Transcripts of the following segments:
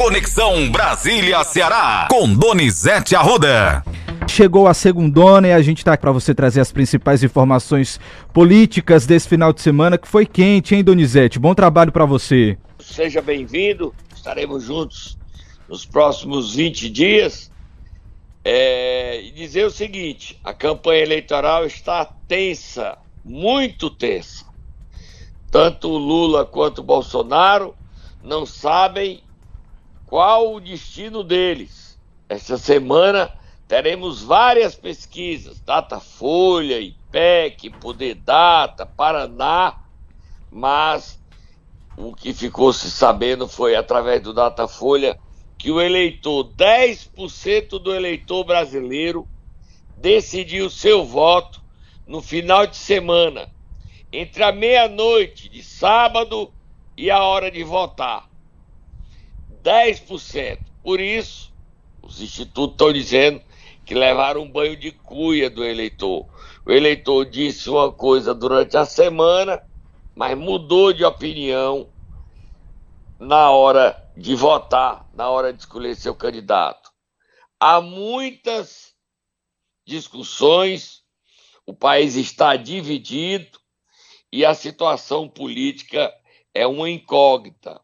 Conexão Brasília-Ceará, com Donizete Arruda. Chegou a segundona e a gente está aqui para você trazer as principais informações políticas desse final de semana que foi quente, hein, Donizete? Bom trabalho para você. Seja bem-vindo, estaremos juntos nos próximos 20 dias. É, e dizer o seguinte: a campanha eleitoral está tensa, muito tensa. Tanto o Lula quanto o Bolsonaro não sabem qual o destino deles. Esta semana teremos várias pesquisas, Datafolha, IPEC, Poder Data, Paraná, mas o que ficou se sabendo foi através do Datafolha que o eleitor, 10% do eleitor brasileiro, decidiu seu voto no final de semana, entre a meia-noite de sábado e a hora de votar. 10%. Por isso, os institutos estão dizendo que levaram um banho de cuia do eleitor. O eleitor disse uma coisa durante a semana, mas mudou de opinião na hora de votar, na hora de escolher seu candidato. Há muitas discussões, o país está dividido e a situação política é uma incógnita.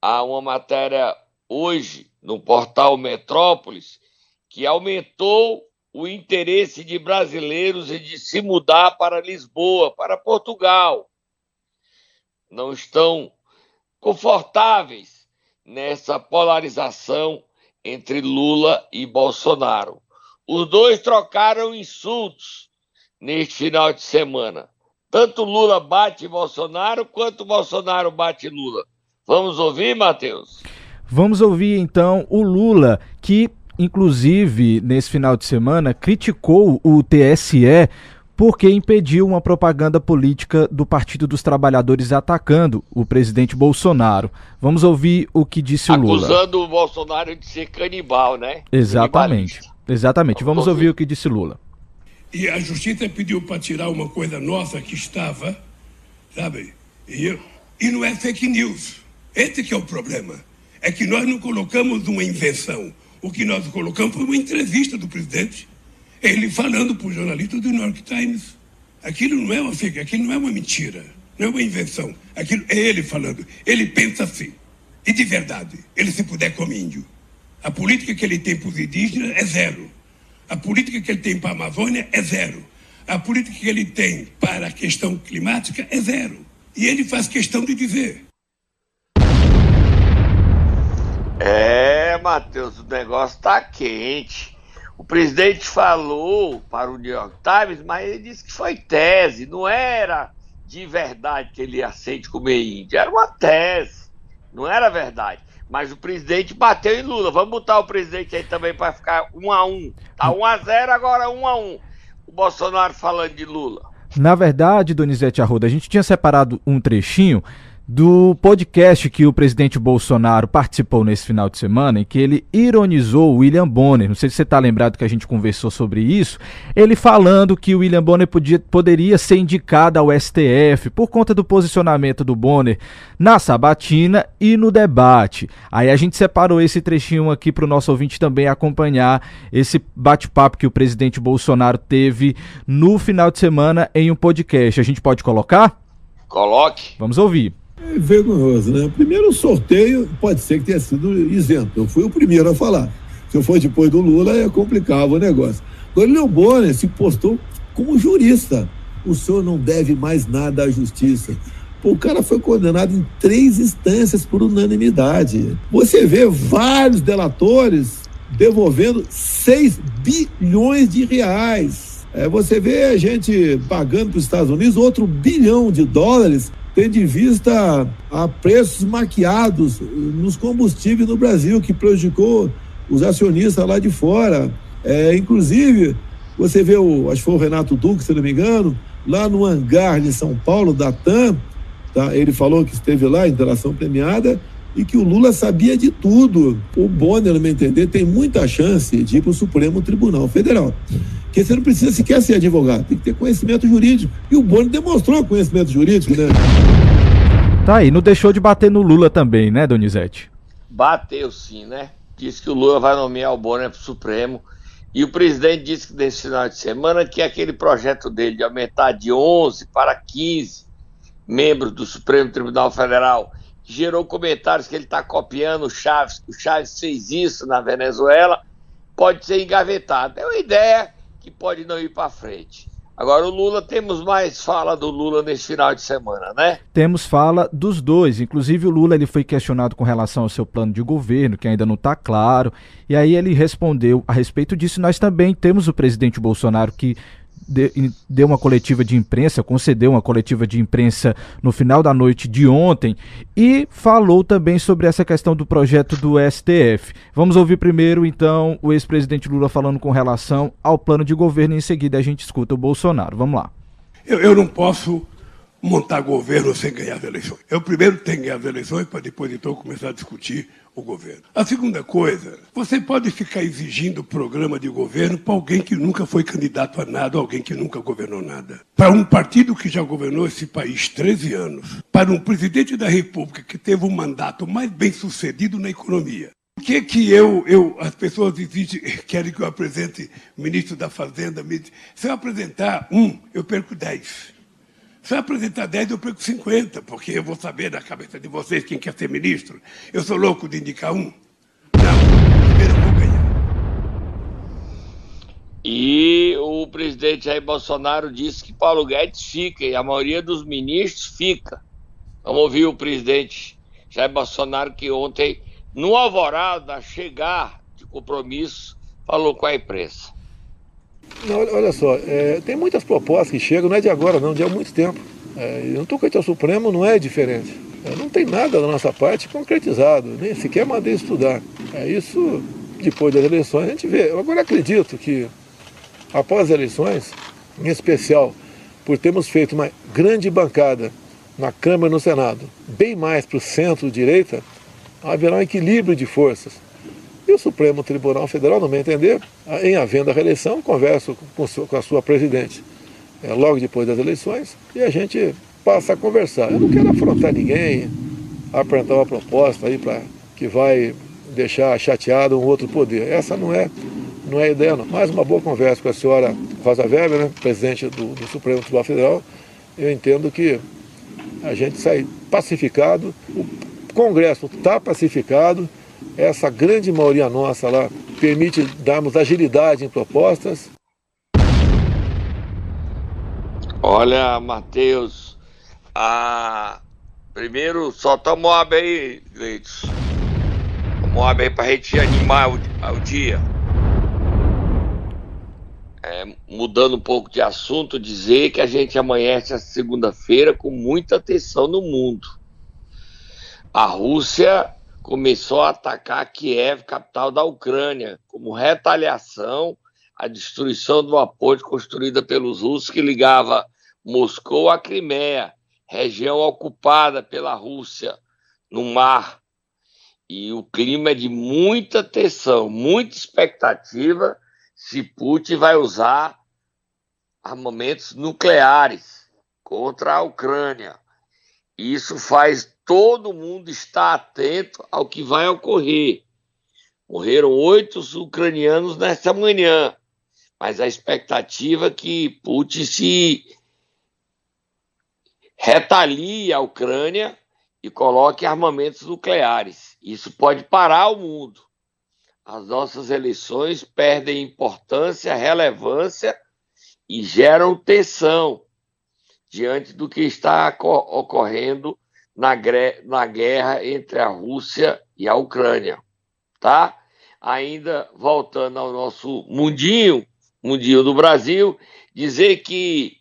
Há uma matéria hoje no portal Metrópolis que aumentou o interesse de brasileiros em de se mudar para Lisboa, para Portugal. Não estão confortáveis nessa polarização entre Lula e Bolsonaro. Os dois trocaram insultos neste final de semana. Tanto Lula bate Bolsonaro, quanto Bolsonaro bate Lula. Vamos ouvir, Matheus? Vamos ouvir então o Lula, que inclusive, nesse final de semana, criticou o TSE porque impediu uma propaganda política do Partido dos Trabalhadores atacando o presidente Bolsonaro. Vamos ouvir o que disse Acusando o Lula. Acusando o Bolsonaro de ser canibal, né? Exatamente. Exatamente. Vamos, Vamos ouvir. ouvir o que disse Lula. E a justiça pediu para tirar uma coisa nossa que estava, sabe? E, e não é fake news. Esse que é o problema. É que nós não colocamos uma invenção. O que nós colocamos foi uma entrevista do presidente, ele falando para o jornalista do New York Times. Aquilo não é uma fake, aquilo não é uma mentira, não é uma invenção. Aquilo é ele falando. Ele pensa assim. E de verdade, ele se puder come índio. A política que ele tem para os indígenas é zero. A política que ele tem para a Amazônia é zero. A política que ele tem para a questão climática é zero. E ele faz questão de dizer: É, Matheus, o negócio tá quente. O presidente falou para o New York Times, mas ele disse que foi tese, não era de verdade que ele aceite comer índio, era uma tese, não era verdade. Mas o presidente bateu em Lula. Vamos botar o presidente aí também para ficar um a um. Tá um a zero agora um a um. O Bolsonaro falando de Lula. Na verdade, Donizete Arruda, a gente tinha separado um trechinho do podcast que o presidente Bolsonaro participou nesse final de semana, em que ele ironizou o William Bonner. Não sei se você está lembrado que a gente conversou sobre isso. Ele falando que o William Bonner podia, poderia ser indicado ao STF por conta do posicionamento do Bonner na sabatina e no debate. Aí a gente separou esse trechinho aqui para o nosso ouvinte também acompanhar esse bate-papo que o presidente Bolsonaro teve no final de semana em um podcast. A gente pode colocar? Coloque. Vamos ouvir. É vergonhoso, né? Primeiro, o sorteio pode ser que tenha sido isento. Eu fui o primeiro a falar. Se eu for depois do Lula, é complicava o negócio. Agora, Leon Bonner se postou como jurista. O senhor não deve mais nada à justiça. O cara foi condenado em três instâncias por unanimidade. Você vê vários delatores devolvendo 6 bilhões de reais. É, você vê a gente pagando para os Estados Unidos outro bilhão de dólares tendo em vista a preços maquiados nos combustíveis no Brasil, que prejudicou os acionistas lá de fora. É, inclusive, você vê, o, acho que foi o Renato Duque, se não me engano, lá no hangar de São Paulo, da TAM, tá? ele falou que esteve lá, interação premiada, e que o Lula sabia de tudo. O Bonner, no meu entender, tem muita chance de ir para o Supremo Tribunal Federal. Porque você não precisa sequer ser advogado, tem que ter conhecimento jurídico. E o Bonner demonstrou conhecimento jurídico, né? Tá aí, não deixou de bater no Lula também, né, Donizete? bateu sim, né? Disse que o Lula vai nomear o Bonner para o Supremo. E o presidente disse que nesse final de semana que aquele projeto dele de aumentar de 11 para 15 membros do Supremo Tribunal Federal gerou comentários que ele está copiando o Chaves, que o Chaves fez isso na Venezuela, pode ser engavetado. É uma ideia que pode não ir para frente. Agora, o Lula, temos mais fala do Lula nesse final de semana, né? Temos fala dos dois. Inclusive, o Lula ele foi questionado com relação ao seu plano de governo, que ainda não está claro. E aí ele respondeu a respeito disso. Nós também temos o presidente Bolsonaro que deu uma coletiva de imprensa, concedeu uma coletiva de imprensa no final da noite de ontem e falou também sobre essa questão do projeto do STF. Vamos ouvir primeiro, então, o ex-presidente Lula falando com relação ao plano de governo e em seguida a gente escuta o Bolsonaro. Vamos lá. Eu, eu não posso montar governo sem ganhar as eleições. Eu primeiro tenho que ganhar as eleições para depois então começar a discutir o governo. A segunda coisa, você pode ficar exigindo programa de governo para alguém que nunca foi candidato a nada, alguém que nunca governou nada. Para um partido que já governou esse país 13 anos, para um presidente da República que teve um mandato mais bem sucedido na economia. Por que, que eu, eu, as pessoas exigem, querem que eu apresente ministro da Fazenda? Se eu apresentar um, eu perco 10. Se eu apresentar 10, eu perco 50, porque eu vou saber da cabeça de vocês quem quer ser ministro. Eu sou louco de indicar um. Não, primeiro eu vou ganhar. E o presidente Jair Bolsonaro disse que Paulo Guedes fica e a maioria dos ministros fica. Vamos ouvir o presidente Jair Bolsonaro que ontem, no alvorada, chegar de compromisso, falou com a imprensa. Não, olha só, é, tem muitas propostas que chegam, não é de agora não, de há muito tempo. É, e no tocante ao Supremo não é diferente. É, não tem nada da nossa parte concretizado, nem sequer mandei estudar. É, isso, depois das eleições, a gente vê. Eu agora acredito que, após as eleições, em especial por termos feito uma grande bancada na Câmara e no Senado, bem mais para o centro-direita, haverá um equilíbrio de forças. E o Supremo Tribunal Federal, no meu entender, em havendo a reeleição, converso com a sua presidente é, logo depois das eleições e a gente passa a conversar. Eu não quero afrontar ninguém, apresentar uma proposta aí para que vai deixar chateado um outro poder. Essa não é, não é a ideia, não. Mais uma boa conversa com a senhora Rosa Weber, né, presidente do, do Supremo Tribunal Federal. Eu entendo que a gente sai pacificado, o Congresso está pacificado essa grande maioria nossa lá permite darmos agilidade em propostas. Olha, Matheus, a... primeiro solta a Moab aí, Gleitos. A Moab aí pra gente animar o, o dia. É, mudando um pouco de assunto, dizer que a gente amanhece a segunda-feira com muita atenção no mundo. A Rússia começou a atacar Kiev, capital da Ucrânia, como retaliação à destruição de uma ponte construída pelos russos que ligava Moscou à Crimeia, região ocupada pela Rússia no mar. E o clima é de muita tensão, muita expectativa se Putin vai usar armamentos nucleares contra a Ucrânia. Isso faz todo mundo estar atento ao que vai ocorrer. Morreram oito ucranianos nesta manhã, mas a expectativa é que Putin se retalie a Ucrânia e coloque armamentos nucleares. Isso pode parar o mundo. As nossas eleições perdem importância, relevância e geram tensão diante do que está ocorrendo na, na guerra entre a Rússia e a Ucrânia, tá? Ainda voltando ao nosso mundinho, mundinho do Brasil, dizer que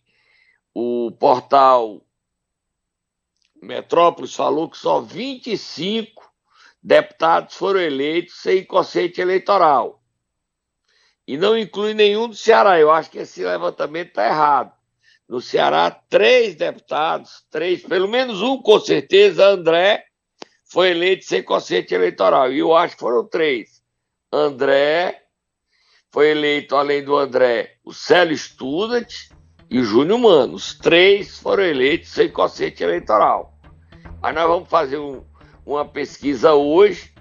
o portal Metrópolis falou que só 25 deputados foram eleitos sem consciente eleitoral. E não inclui nenhum do Ceará. Eu acho que esse levantamento está errado. No Ceará, três deputados, três, pelo menos um com certeza, André, foi eleito sem consciente eleitoral. E eu acho que foram três. André, foi eleito, além do André, o Célio Student e o Júnior Mano. Os três foram eleitos sem consciente eleitoral. Mas nós vamos fazer um, uma pesquisa hoje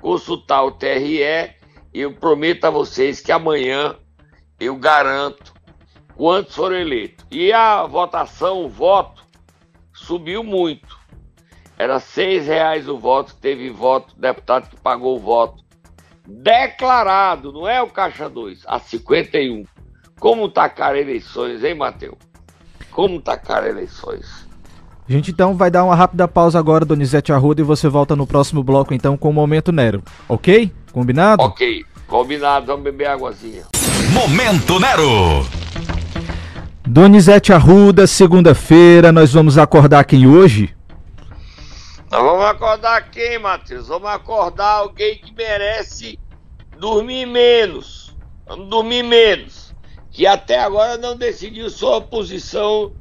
consultar o TRE e eu prometo a vocês que amanhã eu garanto quantos foram eleitos. E a votação, o voto, subiu muito. Era seis reais o voto, teve voto, deputado que pagou o voto. Declarado, não é o Caixa 2, a 51. Como tá cara eleições, hein, Matheus? Como tá cara eleições? A gente então vai dar uma rápida pausa agora, Donizete Arruda, e você volta no próximo bloco então com o Momento Nero, ok? Combinado? Ok, combinado, vamos beber águazinha. Momento Nero! Donizete Arruda, segunda-feira, nós vamos acordar quem hoje? Nós vamos acordar quem, Matheus? Vamos acordar alguém que merece dormir menos. Vamos dormir menos. Que até agora não decidiu sua posição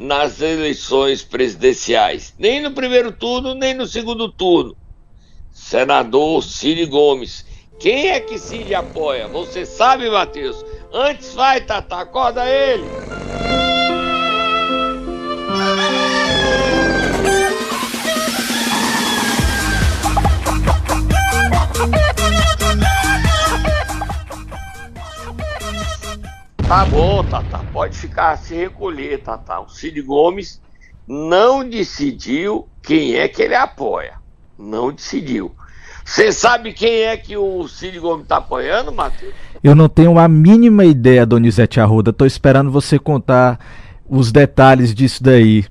nas eleições presidenciais. Nem no primeiro turno, nem no segundo turno. Senador Cid Gomes. Quem é que Cid apoia? Você sabe, Matheus? Antes vai, Tata, acorda ele. Tá bom, Tata, pode ficar se recolher, Tata. O Cid Gomes não decidiu quem é que ele apoia. Não decidiu. Você sabe quem é que o Cid Gomes está apoiando, Matheus? Eu não tenho a mínima ideia, Donizete Arruda. Tô esperando você contar os detalhes disso daí.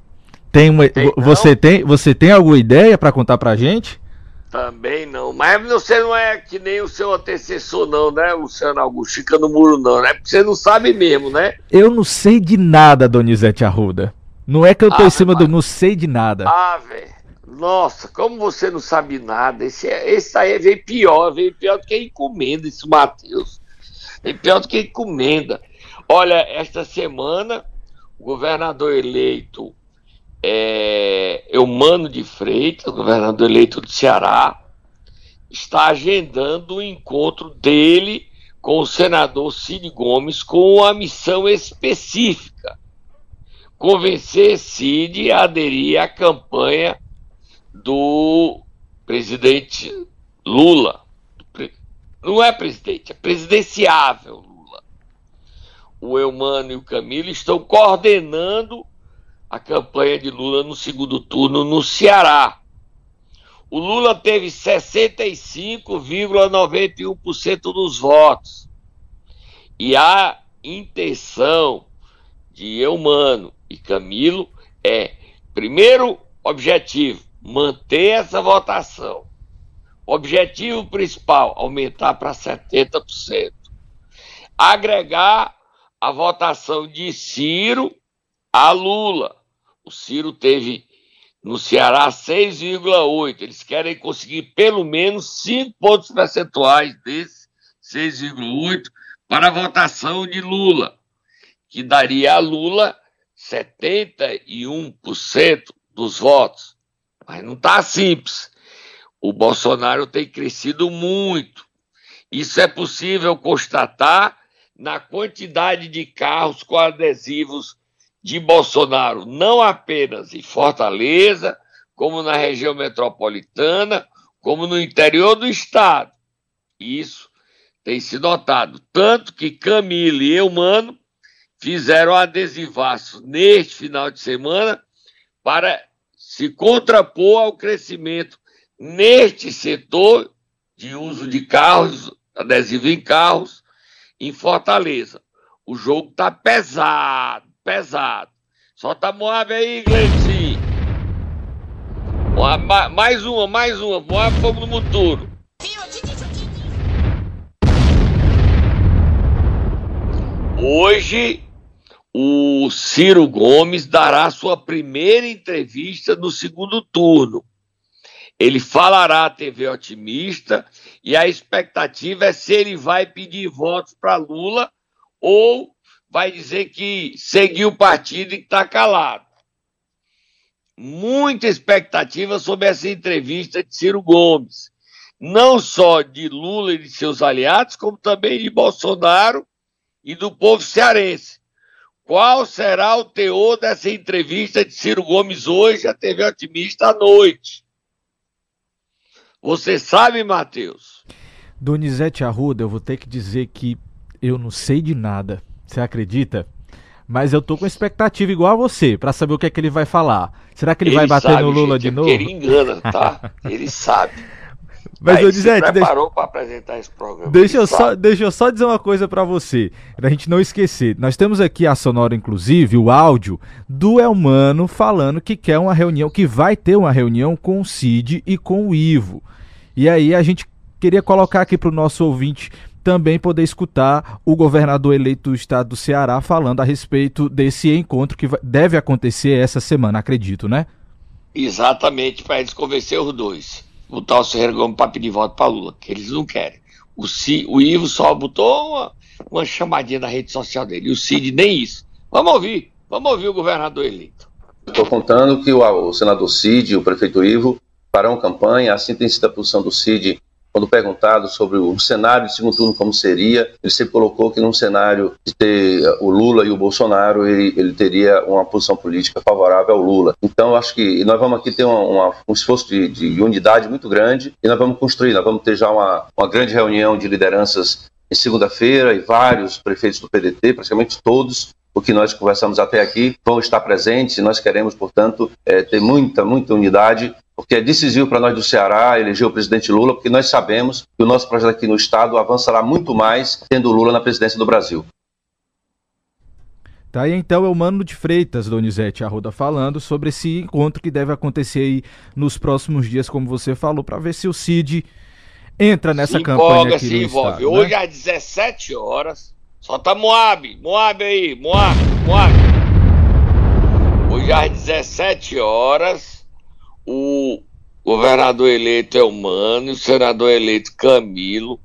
Tem uma, Tem, você, tem, você tem alguma ideia para contar pra gente? Também não. Mas você não é que nem o seu antecessor, não, né, Luciano Augusto? Fica no muro, não, né? Porque você não sabe mesmo, né? Eu não sei de nada, Donizete Arruda. Não é que eu tô Ah, em cima mas- do. Não sei de nada. Ah, velho. Nossa, como você não sabe nada. Esse, é- esse aí veio pior, veio pior do que encomenda, esse Matheus. Veio pior do que encomenda. Olha, esta semana, o governador eleito é, Eumano de Freitas, governador eleito do Ceará, está agendando o encontro dele com o senador Cid Gomes com uma missão específica convencer Cid a aderir à campanha do presidente Lula. Não é presidente, é presidenciável Lula. O Eumano e o Camilo estão coordenando a campanha de Lula no segundo turno no Ceará. O Lula teve 65,91% dos votos. E a intenção de Eumano e Camilo é, primeiro objetivo, manter essa votação. Objetivo principal, aumentar para 70%. Agregar a votação de Ciro a Lula. O Ciro teve no Ceará 6,8. Eles querem conseguir pelo menos 5 pontos percentuais desses 6,8 para a votação de Lula, que daria a Lula 71% dos votos. Mas não está simples. O Bolsonaro tem crescido muito. Isso é possível constatar na quantidade de carros com adesivos de Bolsonaro, não apenas em Fortaleza, como na região metropolitana, como no interior do estado. Isso tem se notado. Tanto que Camilo e Eumano fizeram adesivaço neste final de semana para se contrapor ao crescimento neste setor de uso de carros, adesivo em carros, em Fortaleza. O jogo tá pesado, pesado. Solta a Moab aí, ma- Mais uma, mais uma. Moab fogo no motor. Hoje, o Ciro Gomes dará sua primeira entrevista no segundo turno. Ele falará à TV Otimista e a expectativa é se ele vai pedir votos para Lula ou vai dizer que seguiu o partido e está calado. Muita expectativa sobre essa entrevista de Ciro Gomes, não só de Lula e de seus aliados, como também de Bolsonaro e do povo cearense. Qual será o teor dessa entrevista de Ciro Gomes hoje à TV Otimista à noite? Você sabe, Matheus? Donizete Arruda, eu vou ter que dizer que eu não sei de nada. Você acredita? Mas eu tô com expectativa igual a você, para saber o que é que ele vai falar. Será que ele, ele vai bater sabe, no Lula gente, de é novo? Ele engana, tá? ele sabe. Mas, Donizete, se preparou deixa... para apresentar esse programa. Deixa eu, só, deixa eu só dizer uma coisa para você, pra gente não esquecer. Nós temos aqui a sonora, inclusive, o áudio do Elmano falando que quer uma reunião, que vai ter uma reunião com o Cid e com o Ivo. E aí a gente queria colocar aqui para o nosso ouvinte também poder escutar o governador eleito do estado do Ceará falando a respeito desse encontro que deve acontecer essa semana, acredito, né? Exatamente, para eles convencer os dois. Botar o Ferreira Gomes para pedir voto para Lula, que eles não querem. O, C, o Ivo só botou uma, uma chamadinha na rede social dele, e o Cid nem isso. Vamos ouvir, vamos ouvir o governador eleito. Estou contando que o, o senador Cid o prefeito Ivo farão campanha, assim tem sido a posição do Cid quando perguntado sobre o cenário de segundo turno como seria, ele sempre colocou que num cenário de ter o Lula e o Bolsonaro, ele, ele teria uma posição política favorável ao Lula. Então, acho que nós vamos aqui ter uma, uma, um esforço de, de, unidade muito grande e nós vamos construir, nós vamos ter já uma, uma grande reunião de lideranças em segunda-feira e vários prefeitos do PDT, praticamente todos, o que nós conversamos até aqui, vão estar presentes nós queremos, portanto, é, ter muita, muita unidade porque é decisivo para nós do Ceará eleger o presidente Lula, porque nós sabemos que o nosso projeto aqui no Estado avançará muito mais tendo Lula na presidência do Brasil. Tá aí então é o Mano de Freitas, Donizete Arruda, falando sobre esse encontro que deve acontecer aí nos próximos dias, como você falou, para ver se o Cid entra nessa se campanha empolga, aqui se envolve. Estado, Hoje né? às 17 horas, só tá Moab, Moab aí, Moab, Moab. Hoje às 17 horas, o governador eleito é humano, o senador eleito Camilo.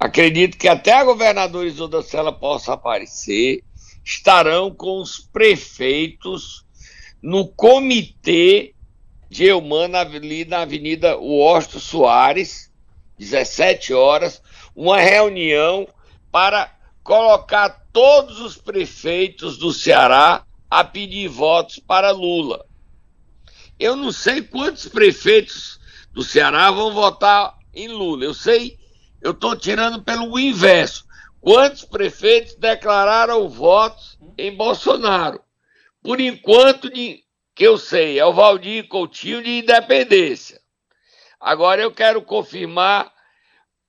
Acredito que até a governadora Isolda Sela possa aparecer. Estarão com os prefeitos no comitê de Eumano ali na Avenida Washington Soares, 17 horas, uma reunião para colocar todos os prefeitos do Ceará a pedir votos para Lula. Eu não sei quantos prefeitos do Ceará vão votar em Lula. Eu sei, eu estou tirando pelo inverso. Quantos prefeitos declararam votos em Bolsonaro? Por enquanto, que eu sei, é o Valdir Coutinho de Independência. Agora eu quero confirmar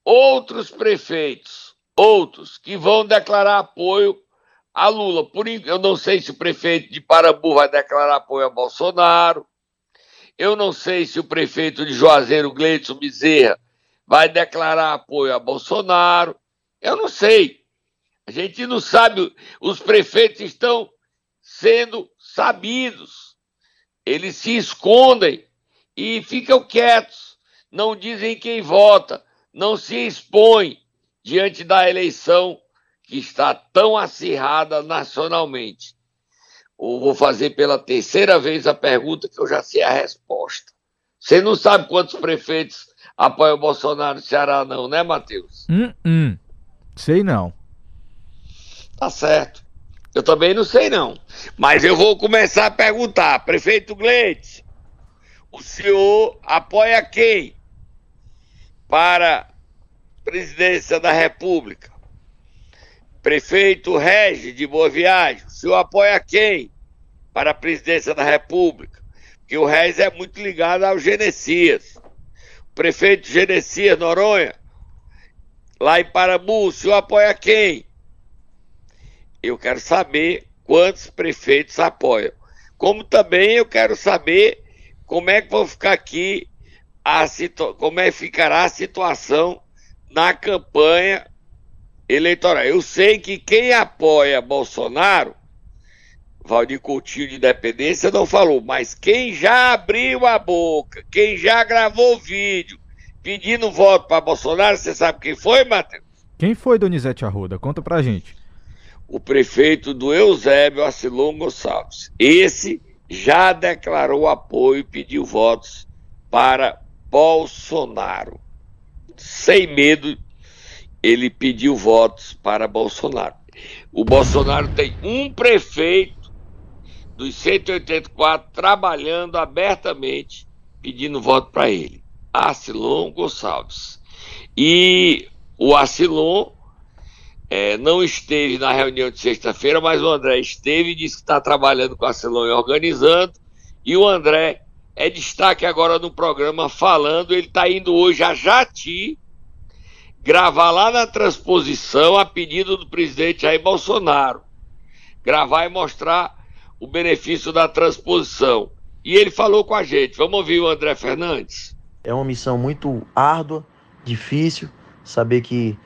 outros prefeitos, outros, que vão declarar apoio a Lula. Por, eu não sei se o prefeito de Parambu vai declarar apoio a Bolsonaro. Eu não sei se o prefeito de Juazeiro, Gleidson Bezerra, vai declarar apoio a Bolsonaro. Eu não sei. A gente não sabe. Os prefeitos estão sendo sabidos. Eles se escondem e ficam quietos. Não dizem quem vota. Não se expõem diante da eleição que está tão acirrada nacionalmente ou vou fazer pela terceira vez a pergunta que eu já sei a resposta. Você não sabe quantos prefeitos apoiam o Bolsonaro no Ceará, não, né, Matheus? Hum, hum. Sei não. Tá certo. Eu também não sei, não. Mas eu vou começar a perguntar. Prefeito Gleite, o senhor apoia quem para presidência da República? Prefeito Regis de Boa Viagem, o senhor apoia quem para a presidência da República? Porque o Regis é muito ligado ao Genesias. Prefeito Genesias Noronha, lá em Parambu, o senhor apoia quem? Eu quero saber quantos prefeitos apoiam. Como também eu quero saber como é que vão ficar aqui a como é que ficará a situação na campanha eleitoral. Eu sei que quem apoia Bolsonaro, Valdir Coutinho de Independência não falou, mas quem já abriu a boca, quem já gravou vídeo pedindo voto para Bolsonaro, você sabe quem foi, Matheus? Quem foi Donizete Arruda? Conta pra gente. O prefeito do Eusébio Arcelon Gonçalves. Esse já declarou apoio e pediu votos para Bolsonaro. Sem medo ele pediu votos para Bolsonaro. O Bolsonaro tem um prefeito dos 184 trabalhando abertamente pedindo voto para ele. Arcilon Gonçalves. E o Arcilon é, não esteve na reunião de sexta-feira, mas o André esteve e disse que está trabalhando com a Arcilon e organizando. E o André é destaque agora no programa falando, ele está indo hoje a Jati gravar lá na transposição a pedido do presidente Jair Bolsonaro. Gravar e mostrar o benefício da transposição. E ele falou com a gente. Vamos ouvir o André Fernandes. É uma missão muito árdua, difícil, saber que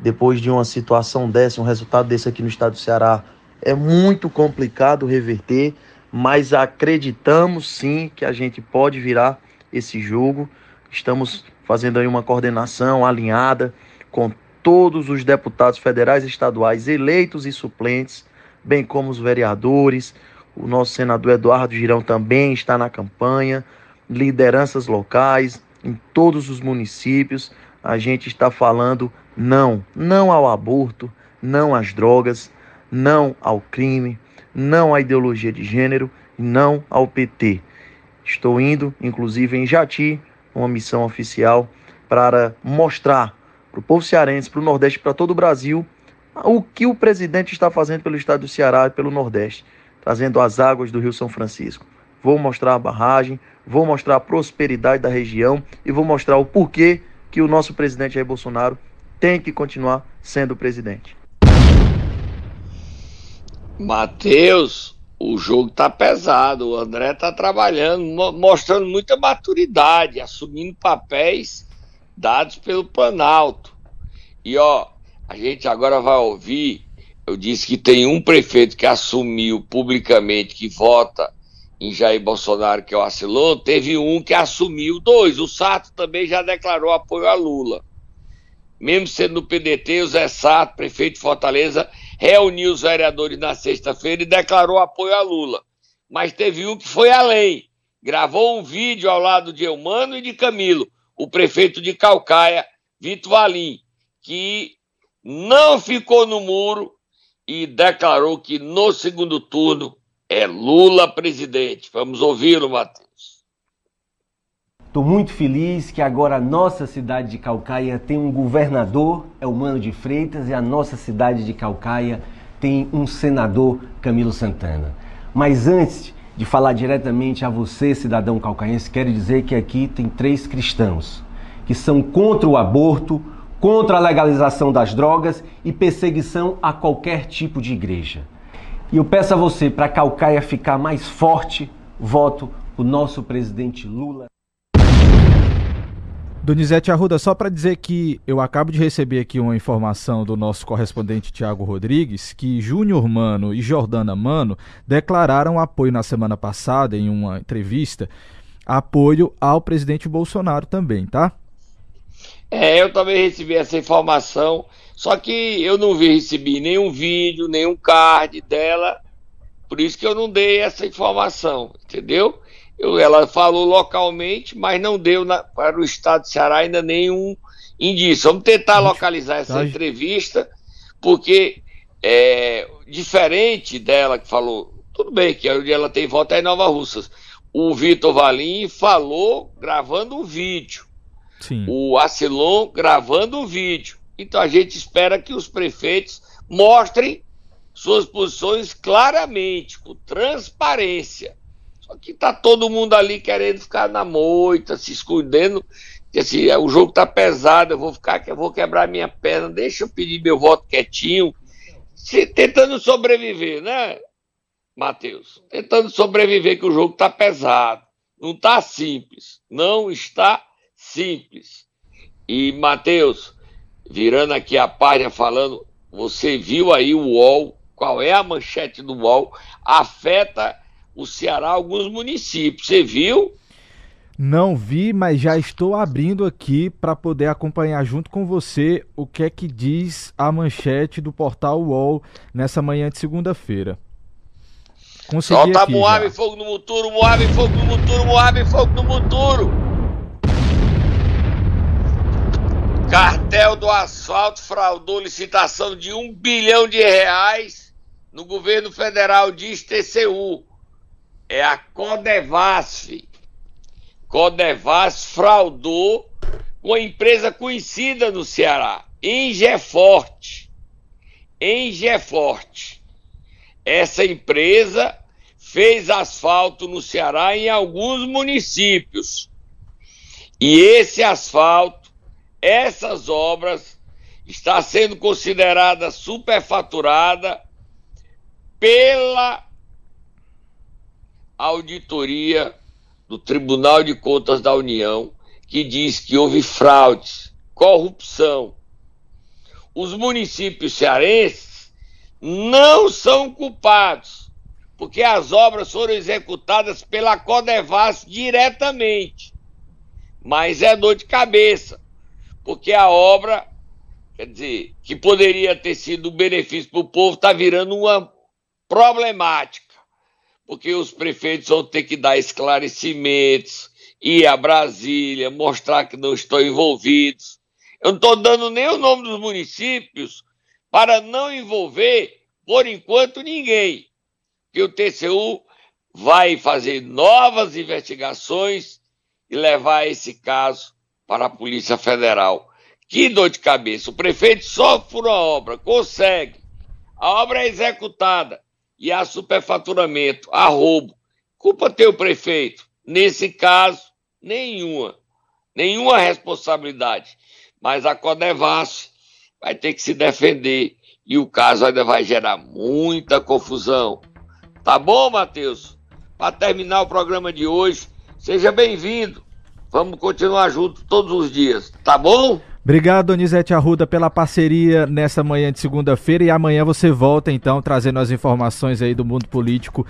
depois de uma situação dessa, um resultado desse aqui no estado do Ceará, é muito complicado reverter, mas acreditamos sim que a gente pode virar esse jogo. Estamos fazendo aí uma coordenação alinhada com todos os deputados federais e estaduais eleitos e suplentes, bem como os vereadores. O nosso senador Eduardo Girão também está na campanha, lideranças locais em todos os municípios. A gente está falando não, não ao aborto, não às drogas, não ao crime, não à ideologia de gênero não ao PT. Estou indo, inclusive, em Jati, uma missão oficial para mostrar para o povo cearense, para o Nordeste, para todo o Brasil, o que o presidente está fazendo pelo estado do Ceará e pelo Nordeste, trazendo as águas do Rio São Francisco. Vou mostrar a barragem, vou mostrar a prosperidade da região e vou mostrar o porquê que o nosso presidente Jair Bolsonaro tem que continuar sendo presidente. Matheus, o jogo tá pesado, o André tá trabalhando, mostrando muita maturidade, assumindo papéis dados pelo Planalto. E ó, a gente agora vai ouvir. Eu disse que tem um prefeito que assumiu publicamente que vota em Jair Bolsonaro, que é o Acilon, teve um que assumiu dois. O Sato também já declarou apoio a Lula. Mesmo sendo no PDT, o Zé Sato, prefeito de Fortaleza, reuniu os vereadores na sexta-feira e declarou apoio a Lula. Mas teve um que foi além. Gravou um vídeo ao lado de Eumano e de Camilo, o prefeito de Calcaia, Vitor Valim, que não ficou no muro e declarou que no segundo turno é Lula presidente. Vamos ouvi-lo, Matheus. Estou muito feliz que agora a nossa cidade de Calcaia tem um governador, é o Mano de Freitas, e a nossa cidade de Calcaia tem um senador, Camilo Santana. Mas antes de falar diretamente a você, cidadão calcaense, quero dizer que aqui tem três cristãos que são contra o aborto, contra a legalização das drogas e perseguição a qualquer tipo de igreja. E eu peço a você, para Calcaia ficar mais forte, voto o nosso presidente Lula. Donizete Arruda, só para dizer que eu acabo de receber aqui uma informação do nosso correspondente Tiago Rodrigues que Júnior Mano e Jordana Mano declararam apoio na semana passada em uma entrevista, apoio ao presidente Bolsonaro também, tá? É, eu também recebi essa informação, só que eu não vi, recebi nenhum vídeo, nenhum card dela, por isso que eu não dei essa informação, entendeu? Ela falou localmente, mas não deu na, para o estado de Ceará ainda nenhum indício. Vamos tentar localizar essa tá. entrevista, porque é, diferente dela que falou, tudo bem que ela tem voto é em Nova Russas. O Vitor Valim falou gravando um vídeo. Sim. O Acilon gravando um vídeo. Então a gente espera que os prefeitos mostrem suas posições claramente, com transparência. Só que tá todo mundo ali querendo ficar na moita, se escondendo. Assim, o jogo tá pesado, eu vou ficar, eu vou quebrar minha perna, deixa eu pedir meu voto quietinho. Se, tentando sobreviver, né, Matheus? Tentando sobreviver, que o jogo tá pesado. Não tá simples. Não está simples. E, Matheus, virando aqui a página falando, você viu aí o UOL, qual é a manchete do UOL? Afeta o Ceará alguns municípios. Você viu? Não vi, mas já estou abrindo aqui para poder acompanhar junto com você o que é que diz a manchete do portal UOL nessa manhã de segunda-feira. Solta Moab, fogo no Muturo, Moab, fogo no Muturo, Moab, fogo no Muturo. Cartel do asfalto fraudou licitação de um bilhão de reais no governo federal, diz TCU é a Codevasf. Codevas fraudou com a empresa conhecida no Ceará, Engeforte. Engeforte. Essa empresa fez asfalto no Ceará em alguns municípios. E esse asfalto, essas obras, está sendo considerada superfaturada pela auditoria do Tribunal de Contas da União, que diz que houve fraudes, corrupção. Os municípios cearenses não são culpados, porque as obras foram executadas pela Codevas diretamente. Mas é dor de cabeça, porque a obra, quer dizer, que poderia ter sido um benefício para o povo, está virando uma problemática, porque os prefeitos vão ter que dar esclarecimentos, ir a Brasília, mostrar que não estão envolvidos. Eu não estou dando nem o nome dos municípios para não envolver, por enquanto, ninguém. Que o TCU vai fazer novas investigações e levar esse caso para a Polícia Federal. Que dor de cabeça! O prefeito sofre uma obra, consegue. A obra é executada e há superfaturamento, há roubo. Culpa teu prefeito. Nesse caso, nenhuma. Nenhuma responsabilidade. Mas a Codevasf vai ter que se defender e o caso ainda vai gerar muita confusão. Tá bom, Matheus? Para terminar o programa de hoje, seja bem-vindo. Vamos continuar juntos todos os dias, tá bom? Obrigado, Donizete Arruda, pela parceria nessa manhã de segunda-feira. E amanhã você volta então trazendo as informações aí do mundo político